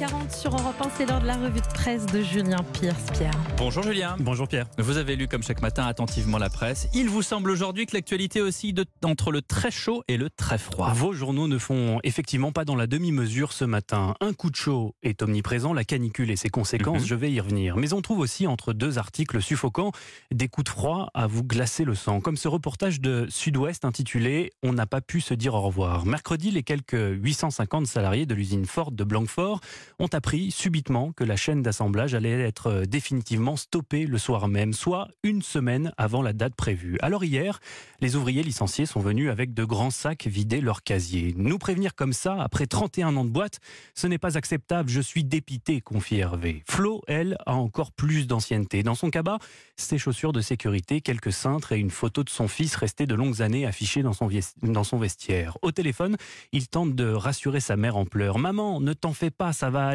8h40 sur Europe 1, c'est l'heure de la revue de presse de Julien Pierce. Pierre. Bonjour Julien. Bonjour Pierre. Vous avez lu comme chaque matin attentivement la presse. Il vous semble aujourd'hui que l'actualité aussi de, entre le très chaud et le très froid. Vos journaux ne font effectivement pas dans la demi-mesure ce matin. Un coup de chaud est omniprésent, la canicule et ses conséquences, Mhm. je vais y revenir. Mais on trouve aussi entre deux articles suffocants des coups de froid à vous glacer le sang. Comme ce reportage de Sud-Ouest intitulé On n'a pas pu se dire au revoir. Mercredi, les quelques 850 salariés de l'usine Ford de Blanquefort ont appris subitement que la chaîne d'assemblage allait être définitivement stoppée le soir même, soit une semaine avant la date prévue. Alors hier, les ouvriers licenciés sont venus avec de grands sacs vider leur casier. Nous prévenir comme ça, après 31 ans de boîte, ce n'est pas acceptable, je suis dépité, confie Hervé. Flo, elle, a encore plus d'ancienneté. Dans son cabas, ses chaussures de sécurité, quelques cintres et une photo de son fils resté de longues années affichée dans son vestiaire. Au téléphone, il tente de rassurer sa mère en pleurs. Maman, ne t'en fais pas, ça va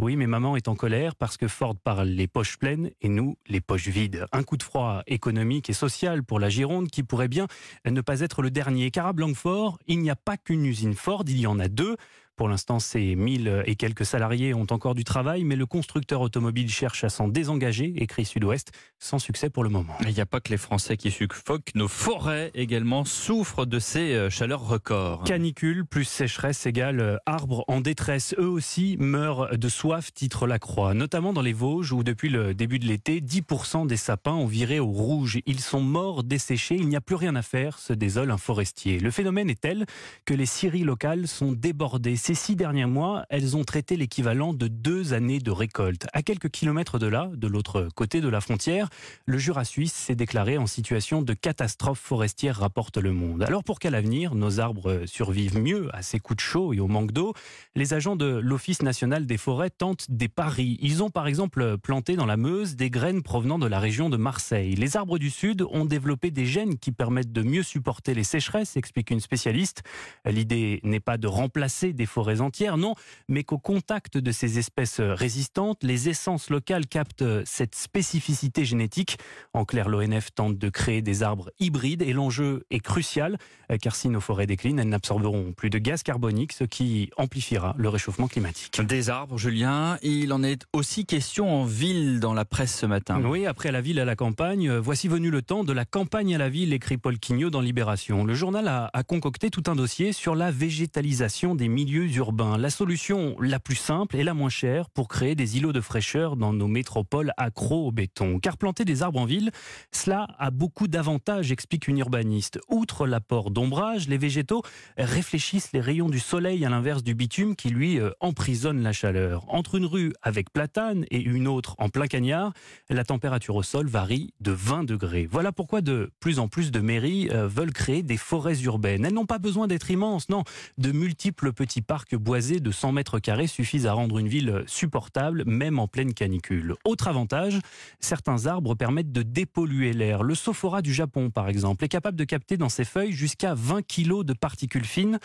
Oui, mais maman est en colère parce que Ford parle les poches pleines et nous les poches vides. Un coup de froid économique et social pour la Gironde qui pourrait bien ne pas être le dernier. Car à Blanquefort, il n'y a pas qu'une usine Ford, il y en a deux. Pour l'instant, ces 1000 et quelques salariés ont encore du travail, mais le constructeur automobile cherche à s'en désengager, écrit Sud-Ouest, sans succès pour le moment. Il n'y a pas que les Français qui suffoquent, nos forêts également souffrent de ces euh, chaleurs records. Canicule plus sécheresse égale euh, arbres en détresse. Eux aussi meurent de soif, titre la Croix. Notamment dans les Vosges où depuis le début de l'été, 10% des sapins ont viré au rouge. Ils sont morts, desséchés, il n'y a plus rien à faire, se désole un forestier. Le phénomène est tel que les scieries locales sont débordées. Ces six derniers mois, elles ont traité l'équivalent de deux années de récolte. À quelques kilomètres de là, de l'autre côté de la frontière, le Jura suisse s'est déclaré en situation de catastrophe forestière, rapporte Le Monde. Alors pour qu'à l'avenir, nos arbres survivent mieux à ces coups de chaud et au manque d'eau, les agents de l'Office national des forêts tentent des paris. Ils ont par exemple planté dans la Meuse des graines provenant de la région de Marseille. Les arbres du Sud ont développé des gènes qui permettent de mieux supporter les sécheresses, explique une spécialiste. L'idée n'est pas de remplacer des forêts entières, non, mais qu'au contact de ces espèces résistantes, les essences locales captent cette spécificité génétique. En clair, l'ONF tente de créer des arbres hybrides et l'enjeu est crucial, euh, car si nos forêts déclinent, elles n'absorberont plus de gaz carbonique, ce qui amplifiera le réchauffement climatique. Des arbres, Julien. Il en est aussi question en ville dans la presse ce matin. Oui, après la ville à la campagne, euh, voici venu le temps de la campagne à la ville, écrit Paul Quignot dans Libération. Le journal a, a concocté tout un dossier sur la végétalisation des milieux urbains. La solution la plus simple et la moins chère pour créer des îlots de fraîcheur dans nos métropoles accros au béton. Car planter des arbres en ville, cela a beaucoup d'avantages, explique une urbaniste. Outre l'apport d'ombrage, les végétaux réfléchissent les rayons du soleil à l'inverse du bitume qui lui euh, emprisonne la chaleur. Entre une rue avec platane et une autre en plein cagnard, la température au sol varie de 20 degrés. Voilà pourquoi de plus en plus de mairies euh, veulent créer des forêts urbaines. Elles n'ont pas besoin d'être immenses, non. De multiples petits parcs boisés de 100 mètres carrés suffisent à rendre une ville supportable, même en pleine canicule. Autre avantage, certains arbres permettent de dépolluer l'air. Le sophora du Japon, par exemple, est capable de capter dans ses feuilles jusqu'à 20 kilos de particules fines.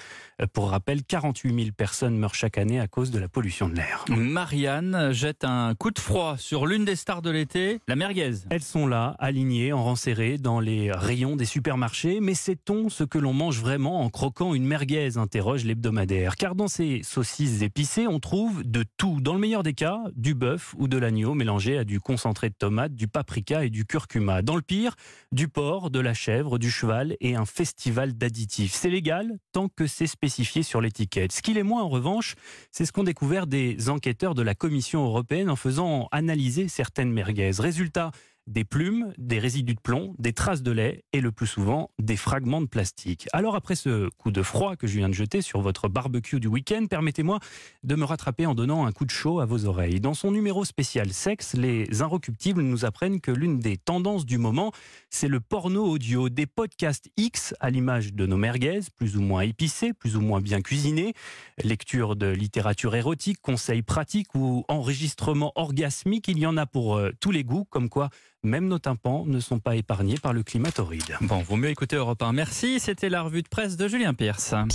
Pour rappel, 48 000 personnes meurent chaque année à cause de la pollution de l'air. Marianne jette un coup de froid sur l'une des stars de l'été, la merguez. Elles sont là, alignées, en rang serré, dans les rayons des supermarchés. Mais sait-on ce que l'on mange vraiment en croquant une merguez? interroge l'hebdomadaire. Car dans ces saucisses épicées, on trouve de tout. Dans le meilleur des cas, du bœuf ou de l'agneau mélangé à du concentré de tomate, du paprika et du curcuma. Dans le pire, du porc, de la chèvre, du cheval et un festival d'additifs. C'est légal tant que c'est spécifié sur l'étiquette. Ce qu'il est moins, en revanche, c'est ce qu'ont découvert des enquêteurs de la Commission européenne en faisant analyser certaines merguez. Résultat, des plumes, des résidus de plomb, des traces de lait et le plus souvent des fragments de plastique. Alors après ce coup de froid que je viens de jeter sur votre barbecue du week-end, permettez-moi de me rattraper en donnant un coup de chaud à vos oreilles. Dans son numéro spécial sexe, les inrecuptibles nous apprennent que l'une des tendances du moment, c'est le porno audio, des podcasts X à l'image de nos merguez, plus ou moins épicés, plus ou moins bien cuisinés, lecture de littérature érotique, conseils pratiques ou enregistrement orgasmique, il y en a pour euh, tous les goûts, comme quoi même nos tympans ne sont pas épargnés par le climat torride. Bon, vaut mieux écouter Europe 1. Merci, c'était la revue de presse de Julien Pierce.